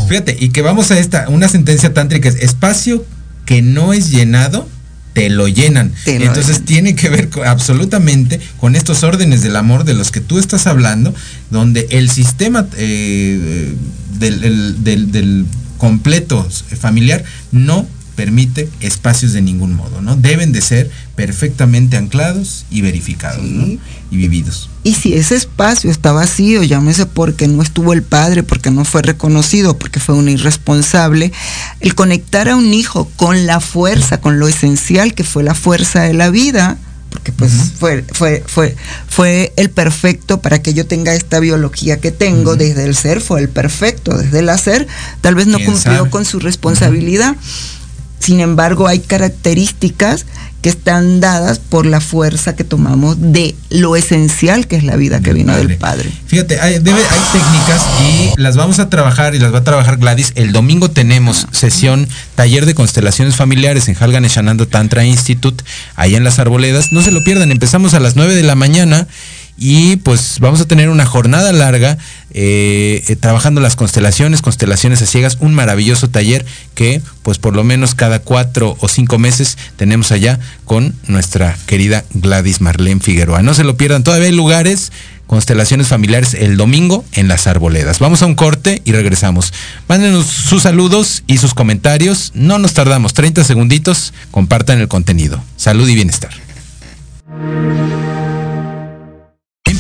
Fíjate, y que vamos a esta, una sentencia tántrica es espacio que no es llenado, te lo llenan. Te lo Entonces llenan. tiene que ver con, absolutamente con estos órdenes del amor de los que tú estás hablando, donde el sistema eh, del, el, del, del completo familiar no permite espacios de ningún modo, ¿no? Deben de ser perfectamente anclados y verificados, sí. ¿no? Y vividos. Y si ese espacio está vacío, llámese porque no estuvo el padre, porque no fue reconocido, porque fue un irresponsable, el conectar a un hijo con la fuerza, con lo esencial que fue la fuerza de la vida, porque pues uh -huh. fue, fue, fue, fue el perfecto para que yo tenga esta biología que tengo, uh -huh. desde el ser fue el perfecto, desde el hacer, tal vez no cumplió sabe? con su responsabilidad. Uh -huh sin embargo, hay características que están dadas por la fuerza que tomamos de lo esencial que es la vida que vino padre. del Padre. Fíjate, hay, debe, hay, técnicas y las vamos a trabajar y las va a trabajar Gladys. El domingo tenemos sesión, taller de constelaciones familiares en Halgan Eshanando Tantra Institute, allá en las Arboledas. No se lo pierdan, empezamos a las 9 de la mañana y pues vamos a tener una jornada larga eh, eh, trabajando las constelaciones, constelaciones a ciegas, un maravilloso taller que pues por lo menos cada cuatro o cinco meses tenemos allá con nuestra querida Gladys Marlene Figueroa. No se lo pierdan, todavía hay lugares, constelaciones familiares el domingo en las arboledas. Vamos a un corte y regresamos. Mándenos sus saludos y sus comentarios, no nos tardamos, 30 segunditos, compartan el contenido. Salud y bienestar.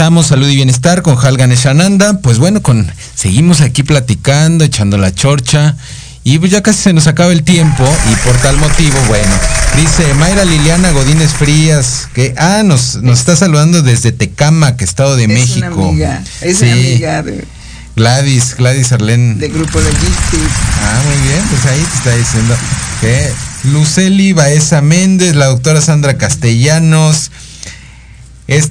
Regresamos, salud y bienestar con Halgan Eshananda. Pues bueno, con, seguimos aquí platicando, echando la chorcha. Y pues ya casi se nos acaba el tiempo y por tal motivo, bueno, dice Mayra Liliana Godínez Frías, que, ah, nos, nos está saludando desde Tecamac, Estado de Es México. Una amiga, es Sí. amiga de, Gladys, Gladys Arlén. de Grupo Logistics. Ah, muy bien, pues ahí te está diciendo que Luceli Baeza Méndez, la doctora Sandra Castellanos, es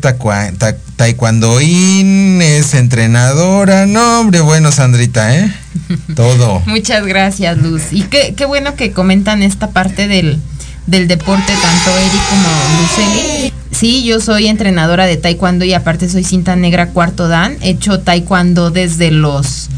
taekwondoín, es entrenadora. No, hombre, bueno, Sandrita, ¿eh? (laughs) Todo. Muchas gracias, Luz. Y qué, qué bueno que comentan esta parte del, del deporte, tanto Eric como Luceli. Sí, yo soy entrenadora de taekwondo y aparte soy cinta negra cuarto dan. He hecho taekwondo desde los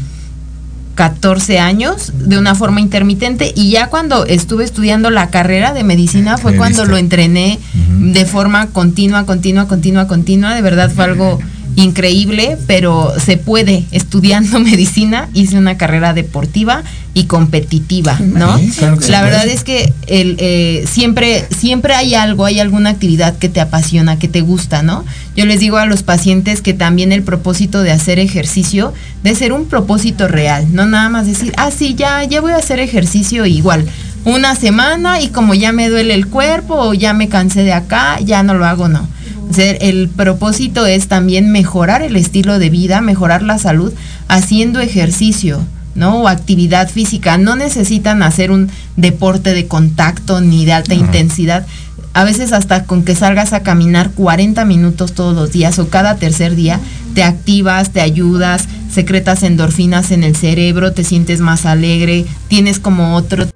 14 años de una forma intermitente y ya cuando estuve estudiando la carrera de medicina fue cuando lo entrené de forma continua, continua, continua, continua. De verdad fue algo increíble, pero se puede. Estudiando (laughs) medicina hice una carrera deportiva y competitiva, ¿no? Sí, claro la verdad es que el, eh, siempre, siempre hay algo, hay alguna actividad que te apasiona, que te gusta, ¿no? Yo les digo a los pacientes que también el propósito de hacer ejercicio debe ser un propósito real, no nada más decir, ah, sí, ya, ya voy a hacer ejercicio igual. Una semana y como ya me duele el cuerpo o ya me cansé de acá, ya no lo hago, no. O sea, el propósito es también mejorar el estilo de vida, mejorar la salud haciendo ejercicio, ¿no? O actividad física. No necesitan hacer un deporte de contacto ni de alta intensidad. A veces hasta con que salgas a caminar 40 minutos todos los días o cada tercer día, te activas, te ayudas, secretas endorfinas en el cerebro, te sientes más alegre, tienes como otro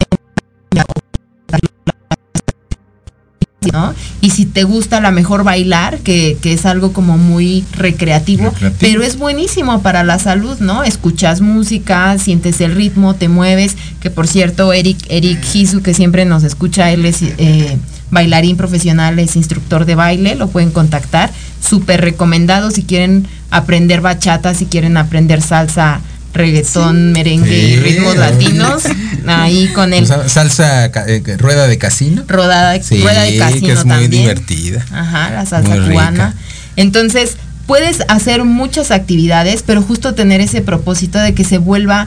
¿no? Y si te gusta a la mejor bailar, que, que es algo como muy recreativo, Recreativo. pero es buenísimo para la salud, ¿no? Escuchas música, sientes el ritmo, te mueves, que por cierto, Eric, Eric Hisu, que siempre nos escucha, él es eh, bailarín profesional, es instructor de baile, lo pueden contactar, súper recomendado si quieren aprender bachata, si quieren aprender salsa, reggaetón, merengue y ritmos latinos, (laughs) ahí con el Sa- Salsa, eh, rueda de casino. rodada, Sí, rueda de casino que es muy también. divertida. Ajá, la salsa Muy rica. cubana. Entonces, puedes hacer muchas actividades, pero justo tener ese propósito de que se vuelva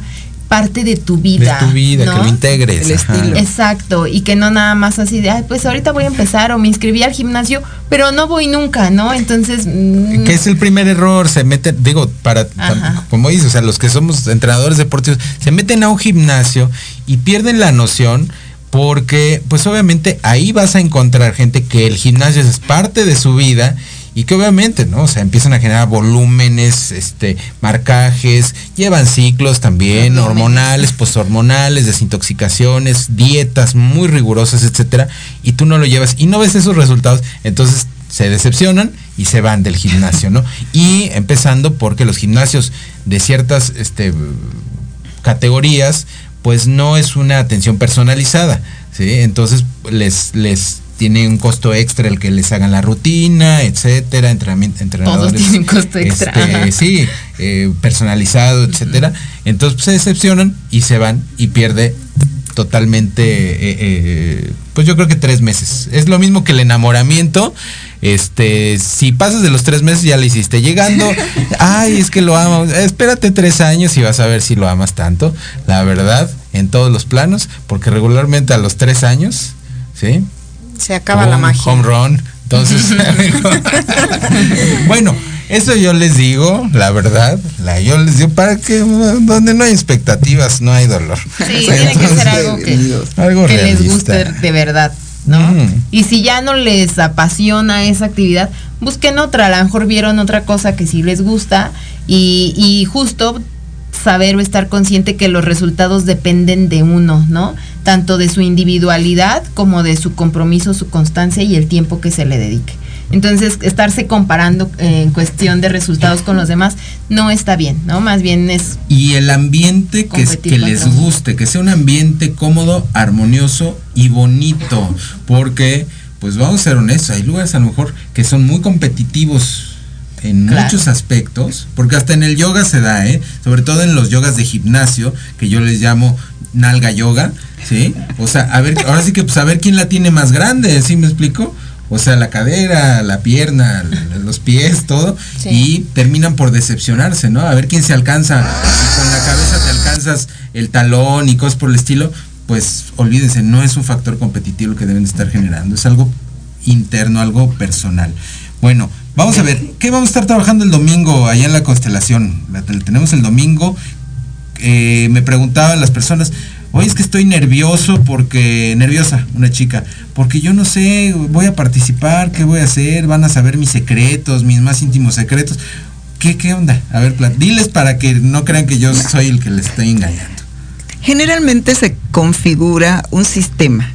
parte de tu vida. de tu vida, ¿no? que lo integres. El estilo. Exacto, y que no nada más así de, ay, pues ahorita voy a empezar o me inscribí al gimnasio, pero no voy nunca, ¿no? Entonces, mm, que es el primer error, se meten, digo, para, Ajá. como dices, o sea, los que somos entrenadores deportivos, se meten a un gimnasio y pierden la noción porque, pues obviamente ahí vas a encontrar gente que el gimnasio es parte de su vida y que obviamente, ¿no? O sea, empiezan a generar volúmenes, este, marcajes, llevan ciclos también, hormonales, (laughs) poshormonales, desintoxicaciones, dietas muy rigurosas, etcétera, y tú no lo llevas y no ves esos resultados, entonces se decepcionan y se van del gimnasio, ¿no? (laughs) Y empezando porque los gimnasios de ciertas este, categorías, pues no es una atención personalizada, ¿sí? Entonces les, les tiene un costo extra el que les hagan la rutina, etcétera, entrenamiento, entrenadores. tienen costo extra, este, (laughs) ajá. sí, eh, personalizado, etcétera. Entonces pues, se decepcionan y se van y pierde totalmente, eh, eh, pues yo creo que tres meses. Es lo mismo que el enamoramiento. Este, si pasas de los tres meses ya le hiciste llegando. (laughs) Ay, es que lo amo. Espérate tres años y vas a ver si lo amas tanto. La verdad, en todos los planos, porque regularmente a los tres años, ¿sí? Se acaba la magia. Home run. Entonces, (laughs) (laughs) bueno, eso yo les digo, la verdad, la, yo les digo para que donde no hay expectativas no hay dolor. sí, tiene que ser algo que, (laughs) Algo que les guste de verdad, ¿no? Mm. Y si ya no les apasiona esa actividad, busquen otra, a lo mejor vieron otra cosa que sí les gusta y, y justo saber o estar consciente que los resultados dependen de uno, ¿no? Tanto de su individualidad como de su compromiso, su constancia y el tiempo que se le dedique. Entonces, estarse comparando eh, en cuestión de resultados con los demás no está bien, ¿no? Más bien es Y el ambiente que, es- que les guste, que sea un ambiente cómodo, armonioso y bonito. Porque, pues vamos a ser honestos, hay lugares a lo mejor que son muy competitivos en Claro. muchos aspectos, porque hasta en el yoga se da, ¿eh? Sobre todo en los yogas de gimnasio, que yo les llamo nalga yoga, ¿sí? O sea, a ver, ahora sí que pues a ver quién la tiene más grande, ¿sí me explico? O sea, la cadera, la pierna, los pies, todo, y terminan por decepcionarse, ¿no? A ver quién se alcanza. Si con la cabeza te alcanzas el talón y cosas por el estilo, pues olvídense, no es un factor competitivo que deben estar generando, es algo interno, algo personal. Bueno, vamos a ver, ¿qué vamos a estar trabajando el domingo allá en la constelación? La tenemos el domingo. Eh, me preguntaban las personas, Oye, es que estoy nervioso porque, nerviosa, una chica, porque yo no sé, voy a participar, ¿qué voy a hacer? Van a saber mis secretos, mis más íntimos secretos. ¿Qué, qué onda? A ver, diles para que no crean que yo soy el que les estoy engañando. Generalmente se configura un sistema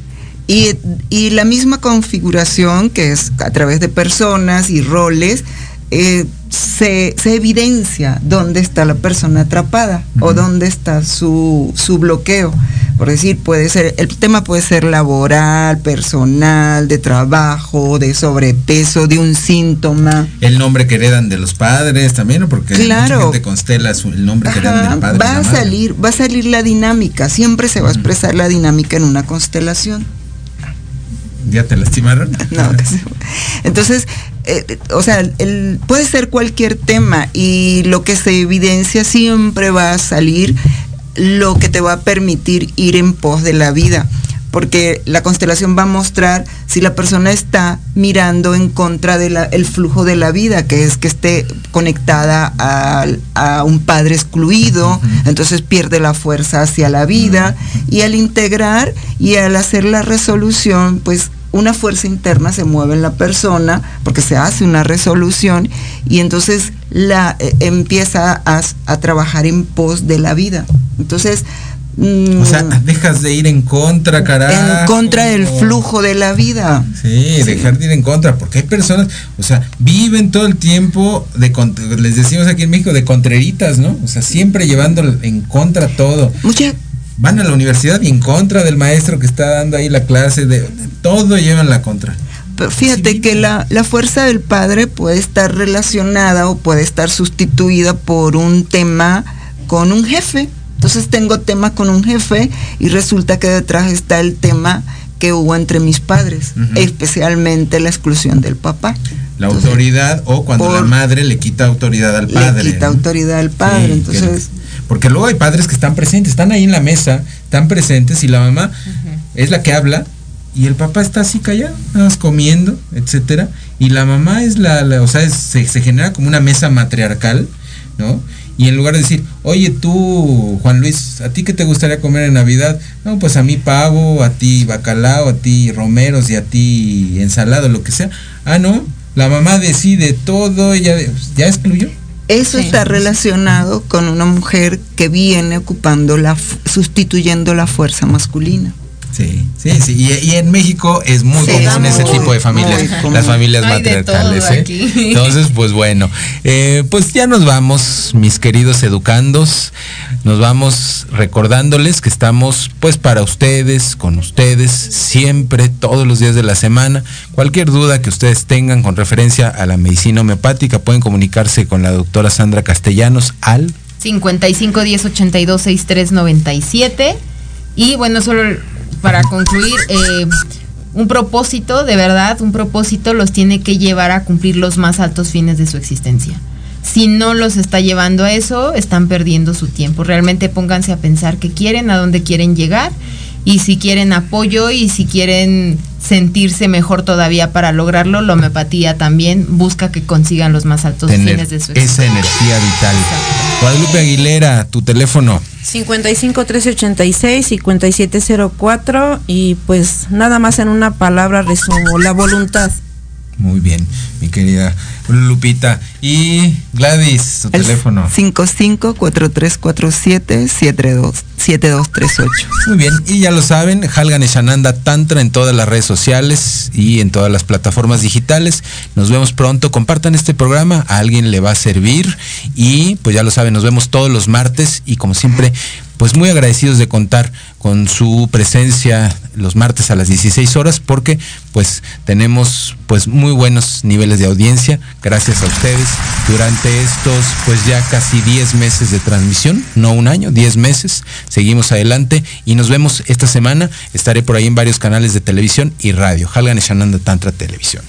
y, y la misma configuración que es a través de personas y roles eh, se, evidencia dónde está la persona atrapada o dónde está su, su, bloqueo. Por decir, puede ser, el tema puede ser laboral, personal, de trabajo, de sobrepeso, de un síntoma. El nombre que heredan de los padres también, porque claro. mucha constela el nombre que heredan del padre. Va a salir, va a salir la dinámica, siempre se va a expresar la dinámica en una constelación. ¿Ya te lastimaron? (laughs) no, entonces eh, o sea, el, puede ser cualquier tema y lo que se evidencia siempre va a salir lo que te va a permitir ir en pos de la vida porque la constelación va a mostrar si la persona está mirando en contra del flujo de la vida, que es que esté conectada a, un padre excluido, entonces pierde la fuerza hacia la vida, y al integrar y al hacer la resolución, pues una fuerza interna se mueve en la persona porque se hace una resolución y entonces la eh, empieza a, trabajar en pos de la vida. Entonces, mm, o sea, dejas de ir en contra, carajo. En contra del flujo de la vida. Sí, dejar de ir en contra, porque hay personas, o sea, viven todo el tiempo de, les decimos aquí en México, de contreritas, ¿no? O sea, siempre llevando en contra todo. Mucha, van a la universidad y en contra del maestro que está dando ahí la clase, de todo llevan la contra. Pero fíjate que la, la, fuerza del padre puede estar relacionada o puede estar sustituida por un tema con un jefe. Entonces tengo tema con un jefe y resulta que detrás está el tema que hubo entre mis padres, especialmente la exclusión del papá. La autoridad o cuando la madre le quita autoridad al padre. Le quita autoridad al padre, entonces... Porque luego hay padres que están presentes, están ahí en la mesa, están presentes y la mamá es la que habla y el papá está así callado, nada más comiendo, etcétera. Y la mamá es la, o sea, se, genera como una mesa matriarcal, ¿no? Y en lugar de decir, oye tú, Juan Luis, ¿a ti qué te gustaría comer en Navidad? No, pues a mí pavo, a ti bacalao, a ti romeros y a ti ensalado, lo que sea. Ah, no, la mamá decide todo, ella ya excluyó. Eso está relacionado con una mujer que viene ocupando la, sustituyendo la fuerza masculina. Sí, sí, sí. Y, en México es muy común ese tipo de familias, las familias matriarcales. ¿eh? Entonces, pues bueno, eh, pues ya nos vamos, mis queridos educandos. Nos vamos recordándoles que estamos pues para ustedes, con ustedes, siempre, todos los días de la semana. Cualquier duda que ustedes tengan con referencia a la medicina homeopática, pueden comunicarse con la doctora Sandra Castellanos al 55 10 82 63 97. Y bueno, solo para concluir, eh, un propósito, de verdad, un propósito los tiene que llevar a cumplir los más altos fines de su existencia. Si no los está llevando a eso, están perdiendo su tiempo. Realmente pónganse a pensar qué quieren, a dónde quieren llegar y si quieren apoyo y si quieren sentirse mejor todavía para lograrlo, la homeopatía también busca que consigan los más altos fines de su existencia. Esa energía vital. Guadalupe Aguilera, tu teléfono. 55 1386 5704 y pues nada más en una palabra resumo, la voluntad. Muy bien, mi querida Lupita. Y Gladys, tu teléfono. 5543477238. Muy bien, y ya lo saben, Halgan Shananda Tantra en todas las redes sociales y en todas las plataformas digitales. Nos vemos pronto, compartan este programa, a alguien le va a servir y pues ya lo saben, nos vemos todos los martes y como siempre pues muy agradecidos de contar con su presencia los martes a las 16 horas porque pues tenemos pues muy buenos niveles de audiencia gracias a ustedes durante estos pues ya casi 10 meses de transmisión, no un año, 10 meses. Seguimos adelante y nos vemos esta semana. Estaré por ahí en varios canales de televisión y radio. Halgan Shananda Tantra Televisión.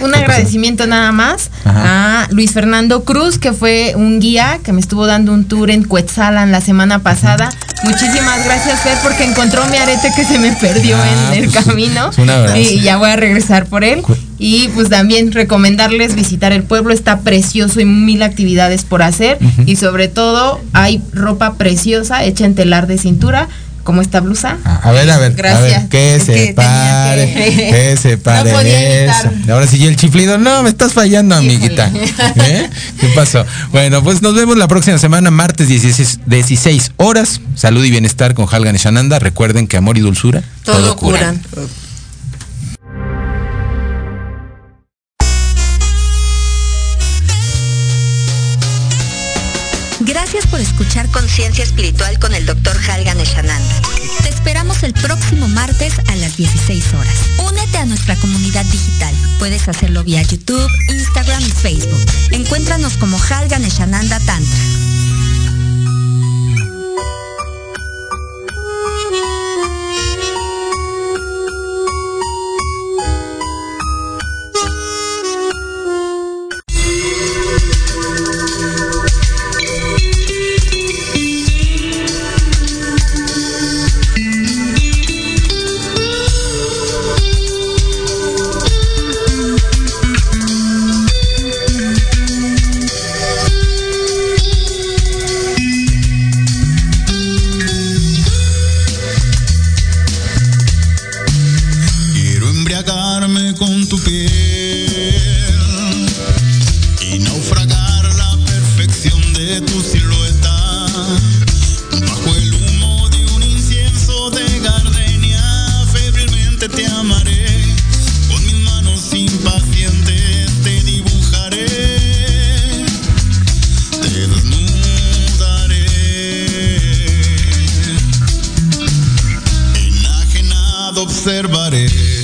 Un agradecimiento nada más Ajá. a Luis Fernando Cruz, que fue un guía que me estuvo dando un tour en Cuetzalan la semana pasada. Muchísimas gracias, Fer, porque encontró mi arete que se me perdió Ah, en el pues, camino. Y ya voy a regresar por él. Y pues también recomendarles visitar el pueblo, está precioso y mil actividades por hacer. Y sobre todo hay ropa preciosa hecha en telar de cintura, como esta blusa. Ah, A ver, a ver, a Gracias. ver, que se pare, que- que se (laughs) pare No eso. Ahora sí, el chiflido, no, me estás fallando, amiguita. ¿Eh? ¿Qué pasó? Bueno, pues nos vemos la próxima semana, martes 16, 16 horas. Salud y bienestar con Halgan y Shananda. Recuerden que amor y dulzura Todo curan. Escuchar Conciencia Espiritual con el Dr. Halgan Eshananda. Te esperamos el próximo martes a las 16 horas. Únete a nuestra comunidad digital. Puedes hacerlo vía YouTube, Instagram y Facebook. Encuéntranos como Halgan Eshananda Tantra. conservaré.